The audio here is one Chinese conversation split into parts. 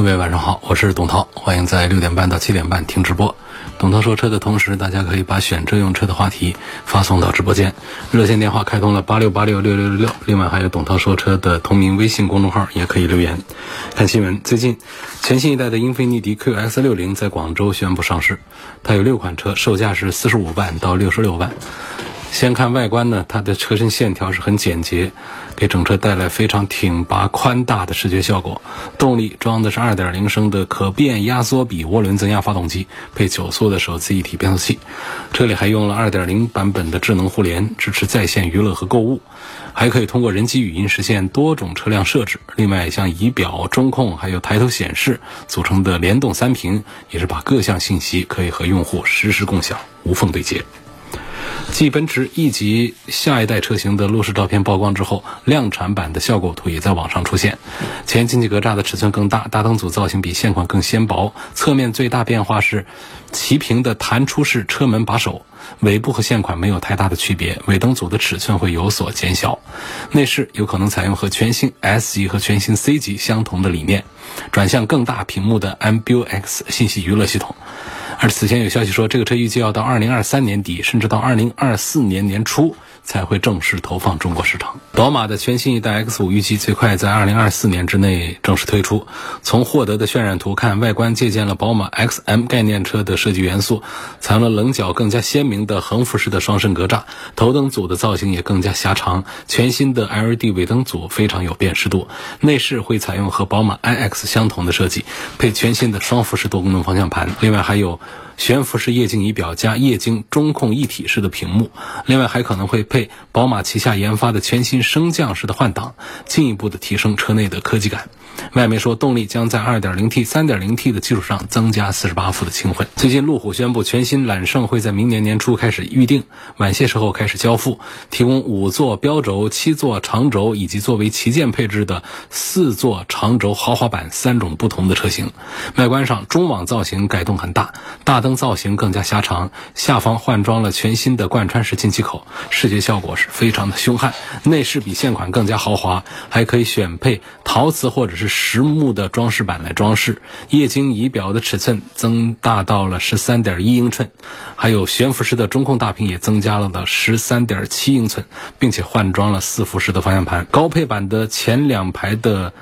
各位晚上好，我是董涛，欢迎在六点半到七点半听直播。董涛说车的同时，大家可以把选车用车的话题发送到直播间，热线电话开通了八六八六六六六六，另外还有董涛说车的同名微信公众号，也可以留言。看新闻，最近全新一代的英菲尼迪 QX 六零在广州宣布上市，它有六款车，售价是四十五万到六十六万。先看外观呢，它的车身线条是很简洁，给整车带来非常挺拔宽大的视觉效果。动力装的是2.0升的可变压缩比涡轮增压发动机，配九速的手自一体变速器。车里还用了2.0版本的智能互联，支持在线娱乐和购物，还可以通过人机语音实现多种车辆设置。另外，像仪表、中控还有抬头显示组成的联动三屏，也是把各项信息可以和用户实时共享，无缝对接。继奔驰 E 级下一代车型的路试照片曝光之后，量产版的效果图也在网上出现。前进气格栅的尺寸更大，大灯组造型比现款更纤薄。侧面最大变化是齐平的弹出式车门把手，尾部和现款没有太大的区别。尾灯组的尺寸会有所减小。内饰有可能采用和全新 S 级和全新 C 级相同的理念，转向更大屏幕的 MBUX 信息娱乐系统。而此前有消息说，这个车预计要到二零二三年底，甚至到二零二四年年初才会正式投放中国市场。宝马的全新一代 X5 预计最快在二零二四年之内正式推出。从获得的渲染图看，外观借鉴了宝马 XM 概念车的设计元素，采用了棱角更加鲜明的横幅式的双肾格栅，头灯组的造型也更加狭长。全新的 LED 尾灯组非常有辨识度。内饰会采用和宝马 iX 相同的设计，配全新的双辐式多功能方向盘，另外还有。悬浮式液晶仪表加液晶中控一体式的屏幕，另外还可能会配宝马旗下研发的全新升降式的换挡，进一步的提升车内的科技感。外媒说，动力将在 2.0T、3.0T 的基础上增加48伏的轻混。最近，路虎宣布全新揽胜会在明年年初开始预定，晚些时候开始交付，提供五座标轴、七座长轴以及作为旗舰配置的四座长轴豪华版三种不同的车型。外观上，中网造型改动很大，大灯造型更加狭长，下方换装了全新的贯穿式进气口，视觉效果是非常的凶悍。内饰比现款更加豪华，还可以选配陶瓷或者是。实木的装饰板来装饰，液晶仪表的尺寸增大到了十三点一英寸，还有悬浮式的中控大屏也增加了到十三点七英寸，并且换装了四幅式的方向盘。高配版的前两排的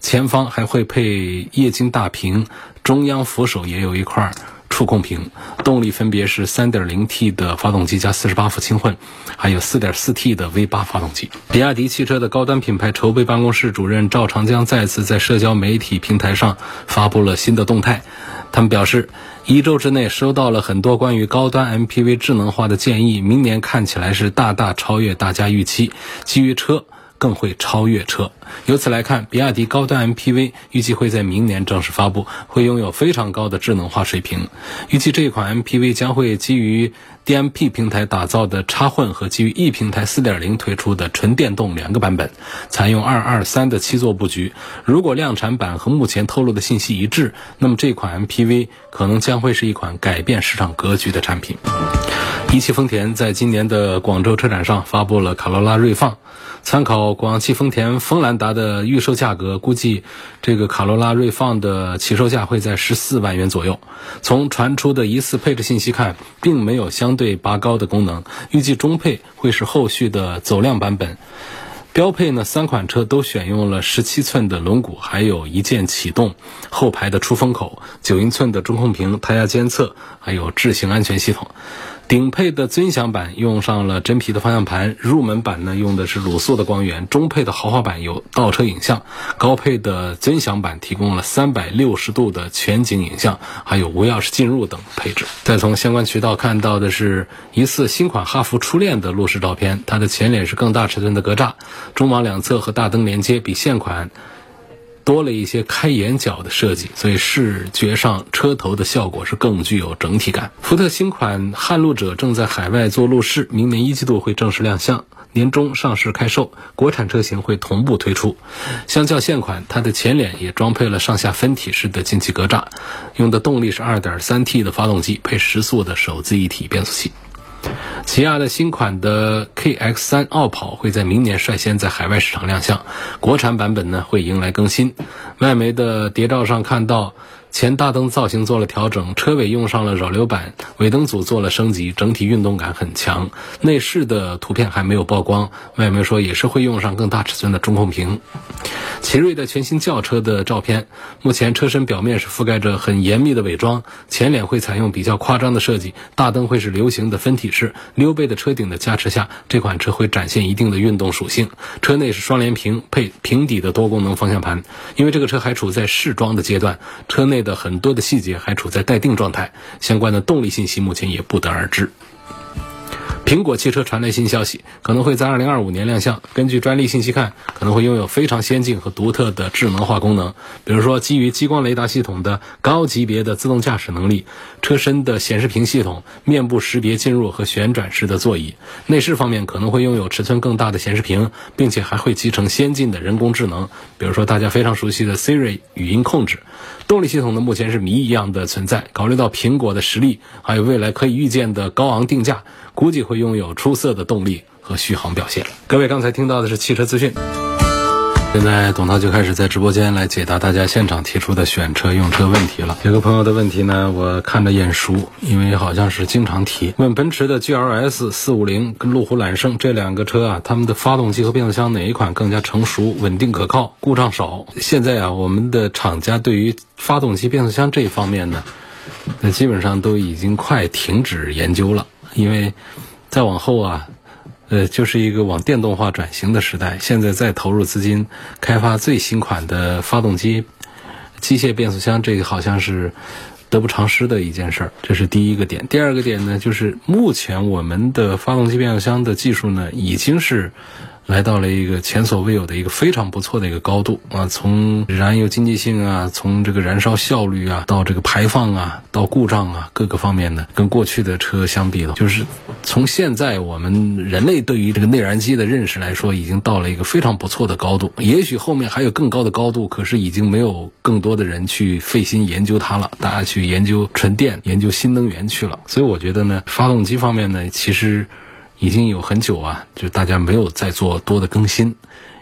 前方还会配液晶大屏，中央扶手也有一块。触控屏，动力分别是 3.0T 的发动机加48伏轻混，还有 4.4T 的 V8 发动机。比亚迪汽车的高端品牌筹备办公室主任赵长江再次在社交媒体平台上发布了新的动态。他们表示，一周之内收到了很多关于高端 MPV 智能化的建议，明年看起来是大大超越大家预期。基于车。更会超越车。由此来看，比亚迪高端 MPV 预计会在明年正式发布，会拥有非常高的智能化水平。预计这款 MPV 将会基于 DMP 平台打造的插混和基于 E 平台4.0推出的纯电动两个版本，采用223的七座布局。如果量产版和目前透露的信息一致，那么这款 MPV 可能将会是一款改变市场格局的产品。一汽丰田在今年的广州车展上发布了卡罗拉锐放。参考广汽丰田锋兰达的预售价格，估计这个卡罗拉锐放的起售价会在十四万元左右。从传出的疑似配置信息看，并没有相对拔高的功能。预计中配会是后续的走量版本。标配呢，三款车都选用了十七寸的轮毂，还有一键启动，后排的出风口，九英寸的中控屏，胎压监测，还有智行安全系统。顶配的尊享版用上了真皮的方向盘，入门版呢用的是卤素的光源，中配的豪华版有倒车影像，高配的尊享版提供了三百六十度的全景影像，还有无钥匙进入等配置。再从相关渠道看到的是疑似新款哈弗初恋的路试照片，它的前脸是更大尺寸的格栅，中网两侧和大灯连接比现款。多了一些开眼角的设计，所以视觉上车头的效果是更具有整体感。福特新款撼路者正在海外做路试，明年一季度会正式亮相，年中上市开售，国产车型会同步推出。相较现款，它的前脸也装配了上下分体式的进气格栅，用的动力是 2.3T 的发动机，配十速的手自一体变速器。起亚的新款的 KX 三傲跑会在明年率先在海外市场亮相，国产版本呢会迎来更新。外媒的谍照上看到。前大灯造型做了调整，车尾用上了扰流板，尾灯组做了升级，整体运动感很强。内饰的图片还没有曝光，外媒说也是会用上更大尺寸的中控屏。奇瑞的全新轿车的照片，目前车身表面是覆盖着很严密的伪装，前脸会采用比较夸张的设计，大灯会是流行的分体式，溜背的车顶的加持下，这款车会展现一定的运动属性。车内是双联屏配平底的多功能方向盘，因为这个车还处在试装的阶段，车内。的很多的细节还处在待定状态，相关的动力信息目前也不得而知。苹果汽车传来新消息，可能会在二零二五年亮相。根据专利信息看，可能会拥有非常先进和独特的智能化功能，比如说基于激光雷达系统的高级别的自动驾驶能力，车身的显示屏系统、面部识别进入和旋转式的座椅。内饰方面可能会拥有尺寸更大的显示屏，并且还会集成先进的人工智能，比如说大家非常熟悉的 Siri 语音控制。动力系统呢，目前是谜一样的存在。考虑到苹果的实力，还有未来可以预见的高昂定价，估计会拥有出色的动力和续航表现。各位刚才听到的是汽车资讯。现在董涛就开始在直播间来解答大家现场提出的选车用车问题了。有个朋友的问题呢，我看着眼熟，因为好像是经常提。问奔驰的 GLS 四五零跟路虎揽胜这两个车啊，他们的发动机和变速箱哪一款更加成熟、稳定可靠、故障少？现在啊，我们的厂家对于发动机、变速箱这一方面呢，那基本上都已经快停止研究了，因为再往后啊。呃，就是一个往电动化转型的时代。现在再投入资金开发最新款的发动机、机械变速箱，这个好像是得不偿失的一件事儿。这是第一个点。第二个点呢，就是目前我们的发动机变速箱的技术呢，已经是。来到了一个前所未有的一个非常不错的一个高度啊！从燃油经济性啊，从这个燃烧效率啊，到这个排放啊，到故障啊，各个方面呢，跟过去的车相比了，就是从现在我们人类对于这个内燃机的认识来说，已经到了一个非常不错的高度。也许后面还有更高的高度，可是已经没有更多的人去费心研究它了，大家去研究纯电、研究新能源去了。所以我觉得呢，发动机方面呢，其实。已经有很久啊，就大家没有再做多的更新，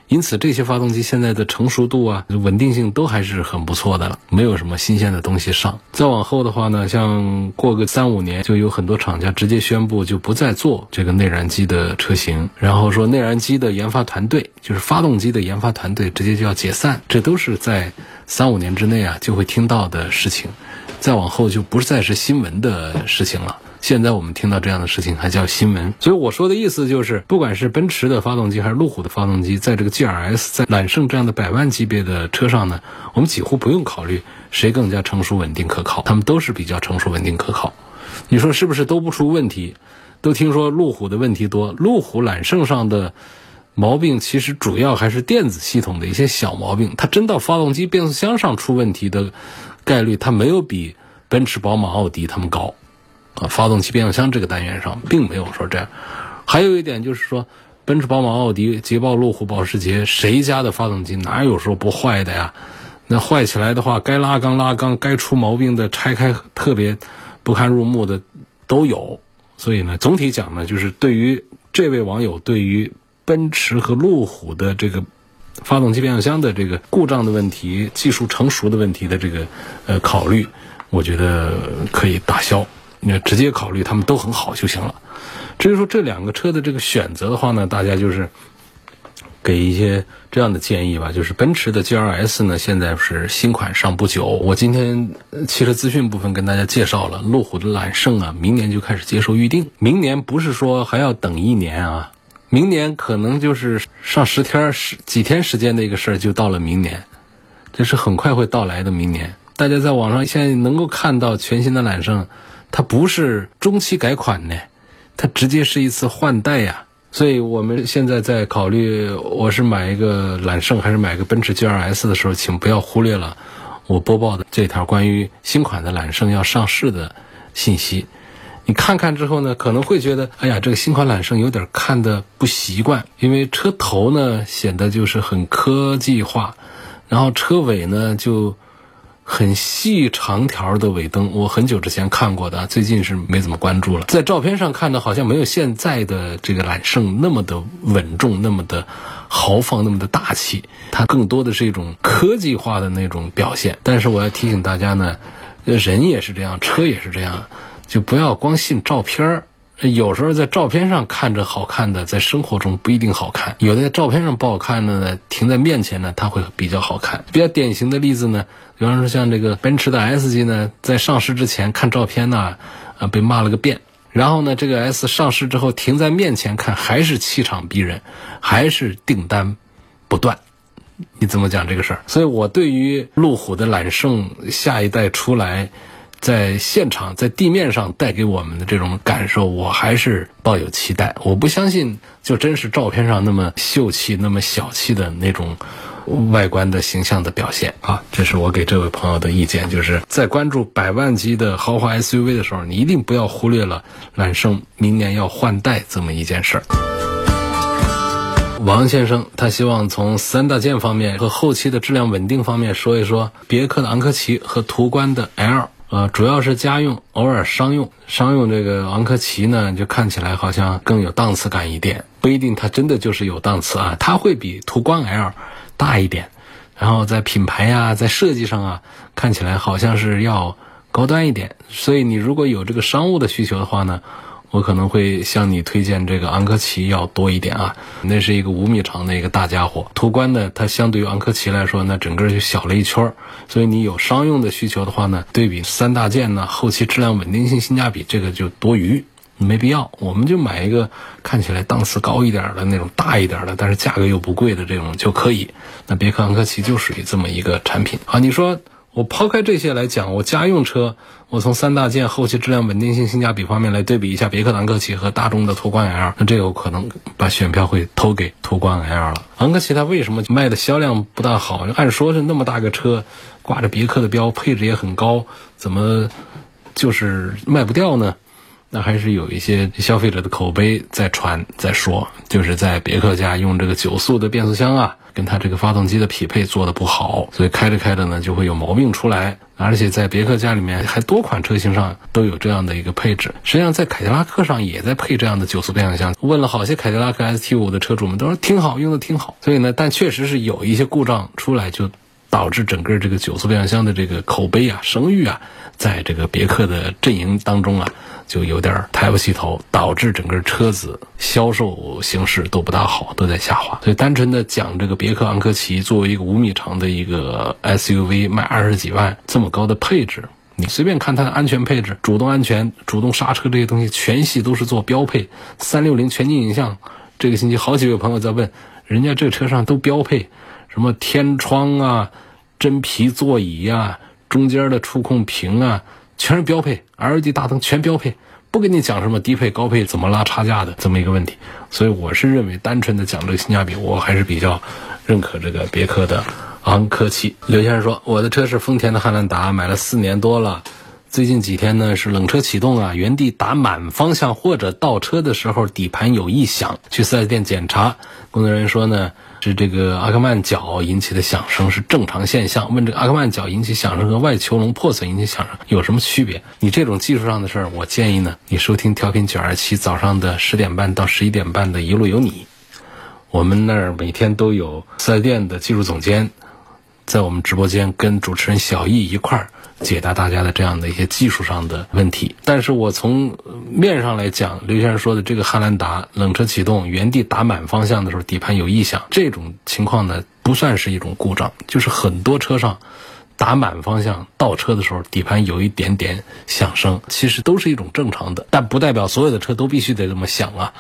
因此这些发动机现在的成熟度啊、稳定性都还是很不错的了，没有什么新鲜的东西上。再往后的话呢，像过个三五年，就有很多厂家直接宣布就不再做这个内燃机的车型，然后说内燃机的研发团队，就是发动机的研发团队直接就要解散，这都是在三五年之内啊就会听到的事情，再往后就不再是新闻的事情了。现在我们听到这样的事情还叫新闻，所以我说的意思就是，不管是奔驰的发动机还是路虎的发动机，在这个 G R S 在揽胜这样的百万级别的车上呢，我们几乎不用考虑谁更加成熟、稳定、可靠，他们都是比较成熟、稳定、可靠。你说是不是都不出问题？都听说路虎的问题多，路虎揽胜上的毛病其实主要还是电子系统的一些小毛病，它真到发动机、变速箱上出问题的概率，它没有比奔驰、宝马、奥迪他们高。啊，发动机、变速箱这个单元上并没有说这样。还有一点就是说，奔驰、宝马、奥迪、捷豹、路虎、保时捷，谁家的发动机哪有说不坏的呀？那坏起来的话，该拉缸拉缸，该出毛病的拆开特别不堪入目的都有。所以呢，总体讲呢，就是对于这位网友对于奔驰和路虎的这个发动机、变速箱的这个故障的问题、技术成熟的问题的这个呃考虑，我觉得可以打消。你直接考虑他们都很好就行了。至于说这两个车的这个选择的话呢，大家就是给一些这样的建议吧。就是奔驰的 G R S 呢，现在是新款上不久。我今天汽车资讯部分跟大家介绍了，路虎的揽胜啊，明年就开始接受预定。明年不是说还要等一年啊，明年可能就是上十天十几天时间的一个事儿，就到了明年，这是很快会到来的明年。大家在网上现在能够看到全新的揽胜。它不是中期改款呢，它直接是一次换代呀。所以我们现在在考虑，我是买一个揽胜还是买个奔驰 G R S 的时候，请不要忽略了我播报的这条关于新款的揽胜要上市的信息。你看看之后呢，可能会觉得，哎呀，这个新款揽胜有点看的不习惯，因为车头呢显得就是很科技化，然后车尾呢就。很细长条的尾灯，我很久之前看过的，最近是没怎么关注了。在照片上看的，好像没有现在的这个揽胜那么的稳重，那么的豪放，那么的大气。它更多的是一种科技化的那种表现。但是我要提醒大家呢，人也是这样，车也是这样，就不要光信照片儿。有时候在照片上看着好看的，在生活中不一定好看。有的在照片上不好看的呢，停在面前呢，它会比较好看。比较典型的例子呢，比方说像这个奔驰的 S 级呢，在上市之前看照片呢，啊被骂了个遍。然后呢，这个 S 上市之后停在面前看，还是气场逼人，还是订单不断。你怎么讲这个事儿？所以我对于路虎的揽胜下一代出来。在现场，在地面上带给我们的这种感受，我还是抱有期待。我不相信，就真是照片上那么秀气、那么小气的那种外观的形象的表现啊！这是我给这位朋友的意见，就是在关注百万级的豪华 SUV 的时候，你一定不要忽略了揽胜明年要换代这么一件事儿。王先生，他希望从三大件方面和后期的质量稳定方面说一说别克的昂科旗和途观的 L。呃，主要是家用，偶尔商用。商用这个昂科旗呢，就看起来好像更有档次感一点，不一定它真的就是有档次啊。它会比途观 L 大一点，然后在品牌呀，在设计上啊，看起来好像是要高端一点。所以你如果有这个商务的需求的话呢？我可能会向你推荐这个昂科旗要多一点啊，那是一个五米长的一个大家伙。途观呢，它相对于昂科旗来说，那整个就小了一圈儿。所以你有商用的需求的话呢，对比三大件呢，后期质量稳定性性价比这个就多余，没必要。我们就买一个看起来档次高一点的那种大一点的，但是价格又不贵的这种就可以。那别克昂科旗就属于这么一个产品啊。你说？我抛开这些来讲，我家用车，我从三大件后期质量稳定性性价比方面来对比一下别克昂科旗和大众的途观 L，那这个我可能把选票会投给途观 L 了。昂科旗它为什么卖的销量不大好？按说是那么大个车，挂着别克的标，配置也很高，怎么就是卖不掉呢？那还是有一些消费者的口碑在传在说，就是在别克家用这个九速的变速箱啊。跟它这个发动机的匹配做的不好，所以开着开着呢就会有毛病出来。而且在别克家里面还多款车型上都有这样的一个配置。实际上在凯迪拉克上也在配这样的九速变速箱。问了好些凯迪拉克 ST5 的车主们都说挺好用的挺好。所以呢，但确实是有一些故障出来，就导致整个这个九速变速箱的这个口碑啊、声誉啊，在这个别克的阵营当中啊。就有点抬不起头，导致整个车子销售形势都不大好，都在下滑。所以单纯的讲这个别克昂科旗作为一个五米长的一个 SUV 卖二十几万，这么高的配置，你随便看它的安全配置，主动安全、主动刹车这些东西全系都是做标配。三六零全景影像，这个星期好几位朋友在问，人家这车上都标配什么天窗啊、真皮座椅呀、中间的触控屏啊。全是标配，LED 大灯全标配，不跟你讲什么低配高配怎么拉差价的这么一个问题，所以我是认为单纯的讲这个性价比，我还是比较认可这个别克的昂科旗。刘先生说，我的车是丰田的汉兰达，买了四年多了，最近几天呢是冷车启动啊，原地打满方向或者倒车的时候底盘有异响，去四 S 店检查，工作人员说呢。是这个阿克曼角引起的响声是正常现象。问这个阿克曼角引起响声和外球笼破损引起响声有什么区别？你这种技术上的事儿，我建议呢，你收听调频九二七早上的十点半到十一点半的一路有你。我们那儿每天都有四 S 店的技术总监在我们直播间跟主持人小易一块儿。解答大家的这样的一些技术上的问题，但是我从面上来讲，刘先生说的这个汉兰达冷车启动原地打满方向的时候底盘有异响，这种情况呢不算是一种故障，就是很多车上打满方向倒车的时候底盘有一点点响声，其实都是一种正常的，但不代表所有的车都必须得这么响啊，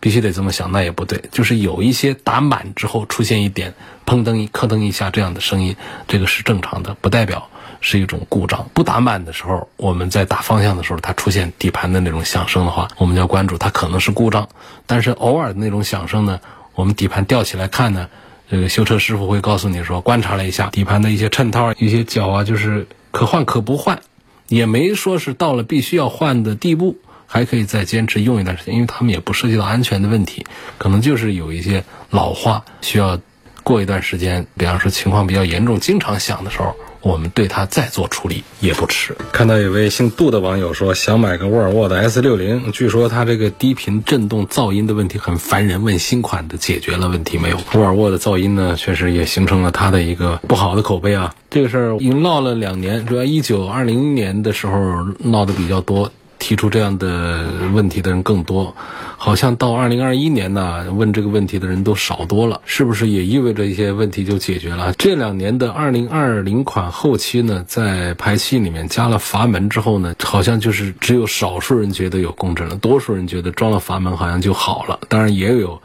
必须得这么响那也不对，就是有一些打满之后出现一点砰噔一磕噔一下这样的声音，这个是正常的，不代表。是一种故障，不打满的时候，我们在打方向的时候，它出现底盘的那种响声的话，我们要关注它可能是故障。但是偶尔的那种响声呢，我们底盘吊起来看呢，这个修车师傅会告诉你说，观察了一下底盘的一些衬套、一些角啊，就是可换可不换，也没说是到了必须要换的地步，还可以再坚持用一段时间，因为他们也不涉及到安全的问题，可能就是有一些老化，需要过一段时间，比方说情况比较严重、经常响的时候。我们对它再做处理也不迟。看到有位姓杜的网友说想买个沃尔沃的 S 六零，据说它这个低频震动噪音的问题很烦人，问新款的解决了问题没有？沃尔沃的噪音呢，确实也形成了它的一个不好的口碑啊。这个事儿已经闹了两年，主要一九二零年的时候闹得比较多。提出这样的问题的人更多，好像到二零二一年呢，问这个问题的人都少多了，是不是也意味着一些问题就解决了？这两年的二零二零款后期呢，在排气里面加了阀门之后呢，好像就是只有少数人觉得有共振了，多数人觉得装了阀门好像就好了。当然也有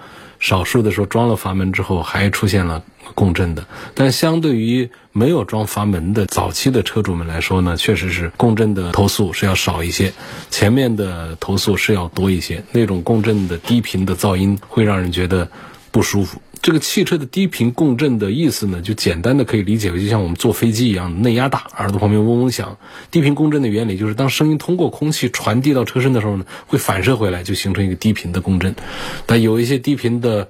少数的时候装了阀门之后还出现了。共振的，但相对于没有装阀门的早期的车主们来说呢，确实是共振的投诉是要少一些，前面的投诉是要多一些。那种共振的低频的噪音会让人觉得不舒服。这个汽车的低频共振的意思呢，就简单的可以理解为，就像我们坐飞机一样，内压大，耳朵旁边嗡嗡响。低频共振的原理就是，当声音通过空气传递到车身的时候呢，会反射回来，就形成一个低频的共振。但有一些低频的。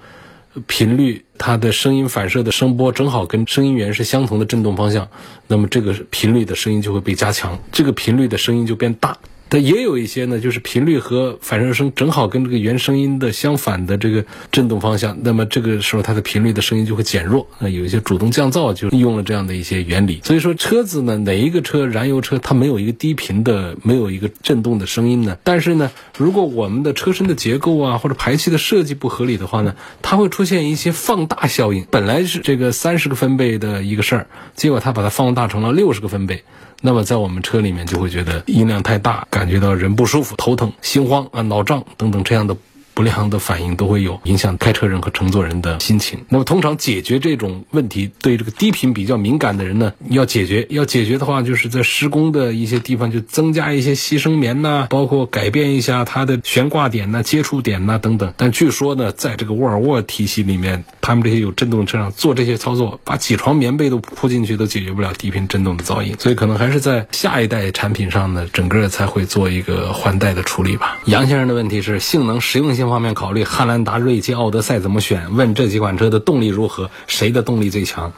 频率，它的声音反射的声波正好跟声音源是相同的振动方向，那么这个频率的声音就会被加强，这个频率的声音就变大。但也有一些呢，就是频率和反射声正好跟这个原声音的相反的这个振动方向，那么这个时候它的频率的声音就会减弱。那有一些主动降噪就利用了这样的一些原理。所以说车子呢，哪一个车燃油车它没有一个低频的，没有一个震动的声音呢？但是呢，如果我们的车身的结构啊或者排气的设计不合理的话呢，它会出现一些放大效应。本来是这个三十个分贝的一个事儿，结果它把它放大成了六十个分贝。那么在我们车里面就会觉得音量太大，感觉到人不舒服、头疼、心慌啊、脑胀等等这样的。不良的反应都会有影响开车人和乘坐人的心情。那么，通常解决这种问题，对这个低频比较敏感的人呢，要解决，要解决的话，就是在施工的一些地方就增加一些吸声棉呐，包括改变一下它的悬挂点呐、接触点呐等等。但据说呢，在这个沃尔沃体系里面，他们这些有震动车上做这些操作，把几床棉被都铺进去，都解决不了低频震动的噪音。所以，可能还是在下一代产品上呢，整个才会做一个换代的处理吧。杨先生的问题是性能实用性。方面考虑汉兰达、锐界、奥德赛怎么选？问这几款车的动力如何？谁的动力最强？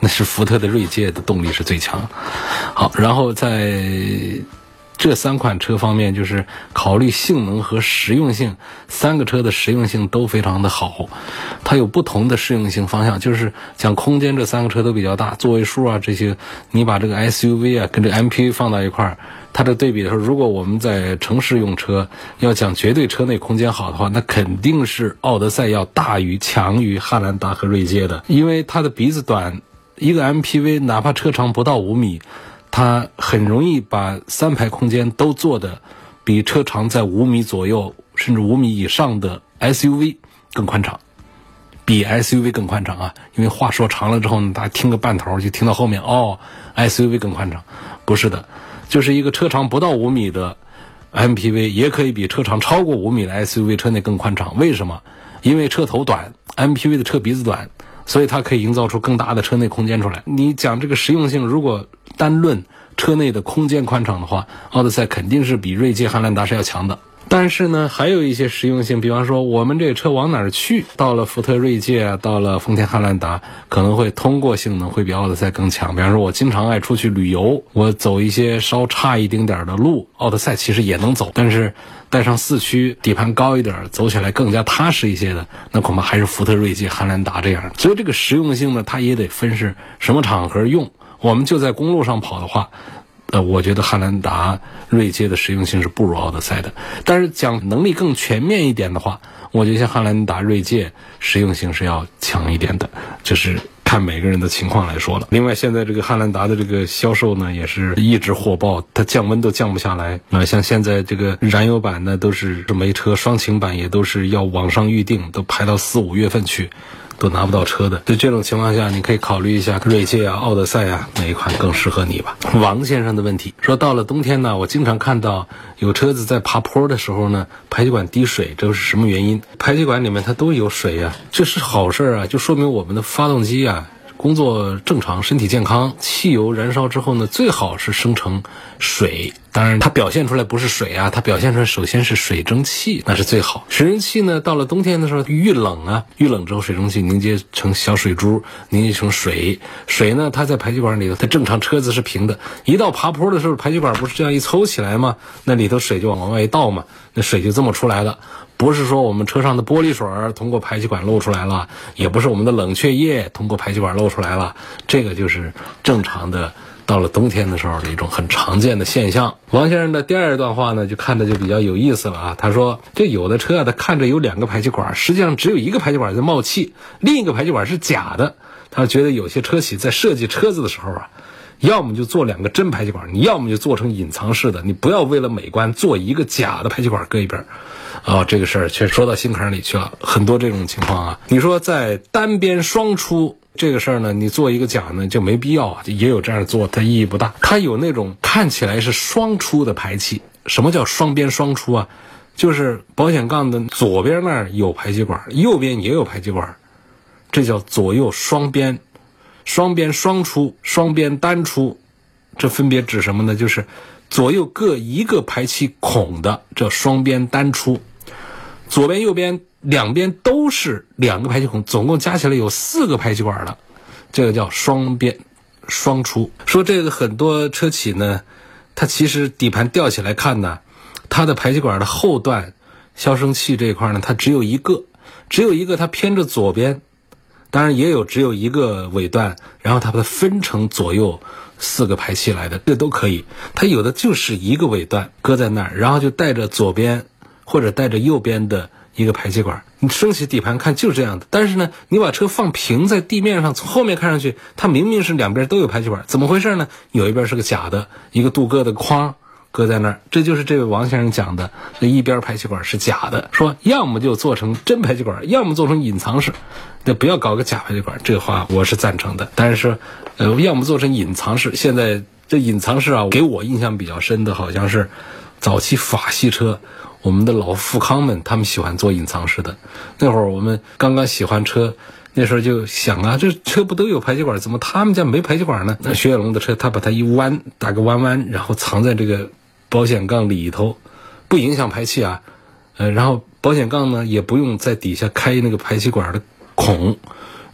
那是福特的锐界的动力是最强。好，然后在这三款车方面，就是考虑性能和实用性，三个车的实用性都非常的好。它有不同的适用性方向，就是讲空间，这三个车都比较大，座位数啊这些，你把这个 SUV 啊跟这 MPV 放到一块儿。它的对比的时候，如果我们在城市用车，要讲绝对车内空间好的话，那肯定是奥德赛要大于、强于汉兰达和锐界的，因为它的鼻子短，一个 MPV 哪怕车长不到五米，它很容易把三排空间都做的比车长在五米左右甚至五米以上的 SUV 更宽敞，比 SUV 更宽敞啊！因为话说长了之后呢，大家听个半头就听到后面哦，SUV 更宽敞，不是的。就是一个车长不到五米的 MPV，也可以比车长超过五米的 SUV 车内更宽敞。为什么？因为车头短，MPV 的车鼻子短，所以它可以营造出更大的车内空间出来。你讲这个实用性，如果单论车内的空间宽敞的话，奥德赛肯定是比锐界、汉兰达是要强的。但是呢，还有一些实用性，比方说我们这车往哪儿去？到了福特锐界，到了丰田汉兰达，可能会通过性能会比奥德赛更强。比方说，我经常爱出去旅游，我走一些稍差一丁点儿的路，奥德赛其实也能走。但是带上四驱，底盘高一点，走起来更加踏实一些的，那恐怕还是福特锐界、汉兰达这样。所以这个实用性呢，它也得分是什么场合用。我们就在公路上跑的话。呃，我觉得汉兰达、锐界的实用性是不如奥德赛的，但是讲能力更全面一点的话，我觉得像汉兰达、锐界实用性是要强一点的，就是看每个人的情况来说了。另外，现在这个汉兰达的这个销售呢，也是一直火爆，它降温都降不下来啊。像现在这个燃油版呢，都是没车，双擎版也都是要网上预定，都排到四五月份去。都拿不到车的，就这种情况下，你可以考虑一下锐界啊、奥德赛啊，哪一款更适合你吧？王先生的问题说，到了冬天呢，我经常看到有车子在爬坡的时候呢，排气管滴水，这是什么原因？排气管里面它都有水呀，这是好事啊，就说明我们的发动机啊工作正常，身体健康。汽油燃烧之后呢，最好是生成水。当然，它表现出来不是水啊，它表现出来首先是水蒸气，那是最好。水蒸气呢，到了冬天的时候遇冷啊，遇冷之后水蒸气凝结成小水珠，凝结成水。水呢，它在排气管里头，它正常车子是平的，一到爬坡的时候，排气管不是这样一抽起来吗？那里头水就往往外一倒嘛，那水就这么出来了。不是说我们车上的玻璃水通过排气管漏出来了，也不是我们的冷却液通过排气管漏出来了，这个就是正常的。到了冬天的时候的一种很常见的现象。王先生的第二段话呢，就看着就比较有意思了啊。他说，这有的车啊，它看着有两个排气管，实际上只有一个排气管在冒气，另一个排气管是假的。他觉得有些车企在设计车子的时候啊，要么就做两个真排气管，你要么就做成隐藏式的，你不要为了美观做一个假的排气管搁一边。哦，这个事儿却说到心坎里去了。很多这种情况啊，你说在单边双出。这个事儿呢，你做一个假呢就没必要啊，也有这样做，它意义不大。它有那种看起来是双出的排气，什么叫双边双出啊？就是保险杠的左边那儿有排气管，右边也有排气管，这叫左右双边，双边双出，双边单出，这分别指什么呢？就是左右各一个排气孔的，这双边单出，左边右边。两边都是两个排气孔，总共加起来有四个排气管了，这个叫双边双出。说这个很多车企呢，它其实底盘吊起来看呢，它的排气管的后段消声器这一块呢，它只有一个，只有一个，它偏着左边，当然也有只有一个尾段，然后它把它分成左右四个排气来的，这都可以。它有的就是一个尾段搁在那儿，然后就带着左边或者带着右边的。一个排气管，你升起底盘看就是这样的。但是呢，你把车放平在地面上，从后面看上去，它明明是两边都有排气管，怎么回事呢？有一边是个假的，一个镀铬的框搁在那儿。这就是这位王先生讲的，这一边排气管是假的，说要么就做成真排气管，要么做成隐藏式，那不要搞个假排气管。这话我是赞成的。但是，呃，要么做成隐藏式。现在这隐藏式啊，给我印象比较深的好像是早期法系车。我们的老富康们，他们喜欢做隐藏式的。那会儿我们刚刚喜欢车，那时候就想啊，这车不都有排气管，怎么他们家没排气管呢？那雪铁龙的车，他把它一弯，打个弯弯，然后藏在这个保险杠里头，不影响排气啊。呃，然后保险杠呢，也不用在底下开那个排气管的孔。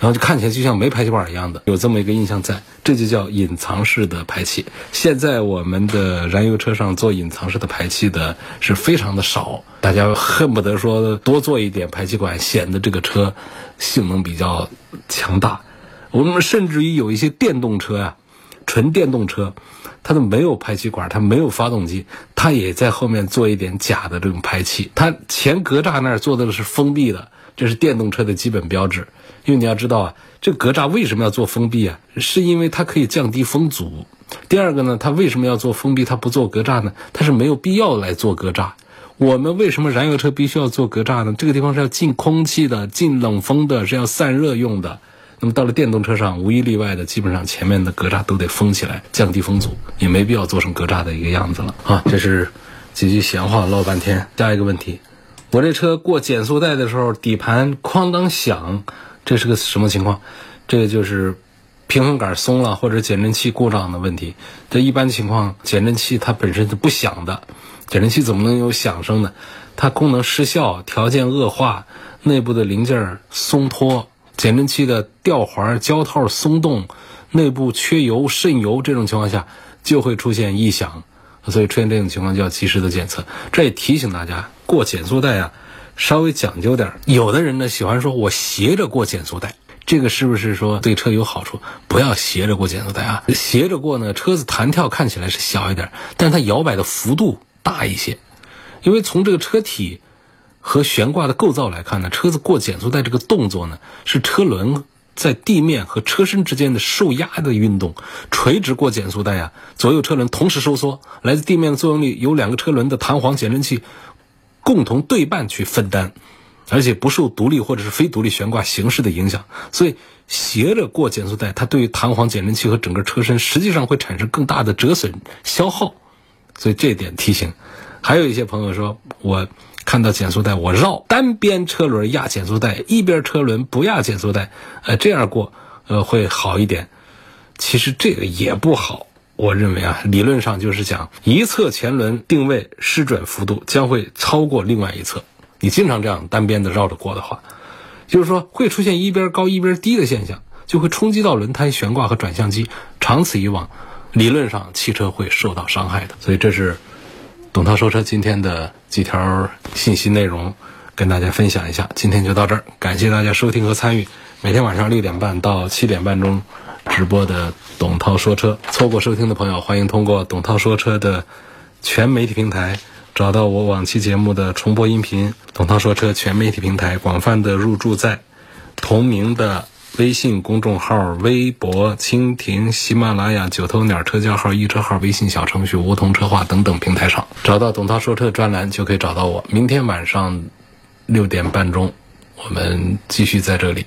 然后就看起来就像没排气管一样的，有这么一个印象在，这就叫隐藏式的排气。现在我们的燃油车上做隐藏式的排气的是非常的少，大家恨不得说多做一点排气管，显得这个车性能比较强大。我们甚至于有一些电动车呀，纯电动车，它都没有排气管，它没有发动机，它也在后面做一点假的这种排气，它前格栅那儿做的是封闭的。这是电动车的基本标志，因为你要知道啊，这格栅为什么要做封闭啊？是因为它可以降低风阻。第二个呢，它为什么要做封闭？它不做格栅呢？它是没有必要来做格栅。我们为什么燃油车必须要做格栅呢？这个地方是要进空气的、进冷风的，是要散热用的。那么到了电动车上，无一例外的，基本上前面的格栅都得封起来，降低风阻，也没必要做成格栅的一个样子了啊。这是几句闲话唠半天。下一个问题。我这车过减速带的时候，底盘哐当响，这是个什么情况？这个就是平衡杆松了或者减震器故障的问题。这一般情况，减震器它本身是不响的，减震器怎么能有响声呢？它功能失效、条件恶化、内部的零件松脱、减震器的吊环、胶套松动、内部缺油渗油这种情况下，就会出现异响。所以出现这种情况就要及时的检测。这也提醒大家。过减速带啊，稍微讲究点儿。有的人呢喜欢说，我斜着过减速带，这个是不是说对车有好处？不要斜着过减速带啊，斜着过呢，车子弹跳看起来是小一点，但它摇摆的幅度大一些。因为从这个车体和悬挂的构造来看呢，车子过减速带这个动作呢，是车轮在地面和车身之间的受压的运动。垂直过减速带啊，左右车轮同时收缩，来自地面的作用力由两个车轮的弹簧减震器。共同对半去分担，而且不受独立或者是非独立悬挂形式的影响，所以斜着过减速带，它对于弹簧减震器和整个车身实际上会产生更大的折损消耗，所以这点提醒。还有一些朋友说，我看到减速带我绕单边车轮压减速带，一边车轮不压减速带，呃，这样过呃，会好一点。其实这个也不好，我认为啊，理论上就是讲一侧前轮定位失准幅度将会超过另外一侧。你经常这样单边的绕着过的话，就是说会出现一边高一边低的现象，就会冲击到轮胎悬挂和转向机。长此以往，理论上汽车会受到伤害的。所以这是董涛说车今天的几条信息内容，跟大家分享一下。今天就到这儿，感谢大家收听和参与。每天晚上六点半到七点半钟。直播的董涛说车，错过收听的朋友，欢迎通过董涛说车的全媒体平台找到我往期节目的重播音频。董涛说车全媒体平台广泛的入驻在同名的微信公众号、微博、蜻蜓、喜马拉雅、九头鸟车架号、一车号、微信小程序、梧桐车话等等平台上，找到董涛说车专栏就可以找到我。明天晚上六点半钟，我们继续在这里。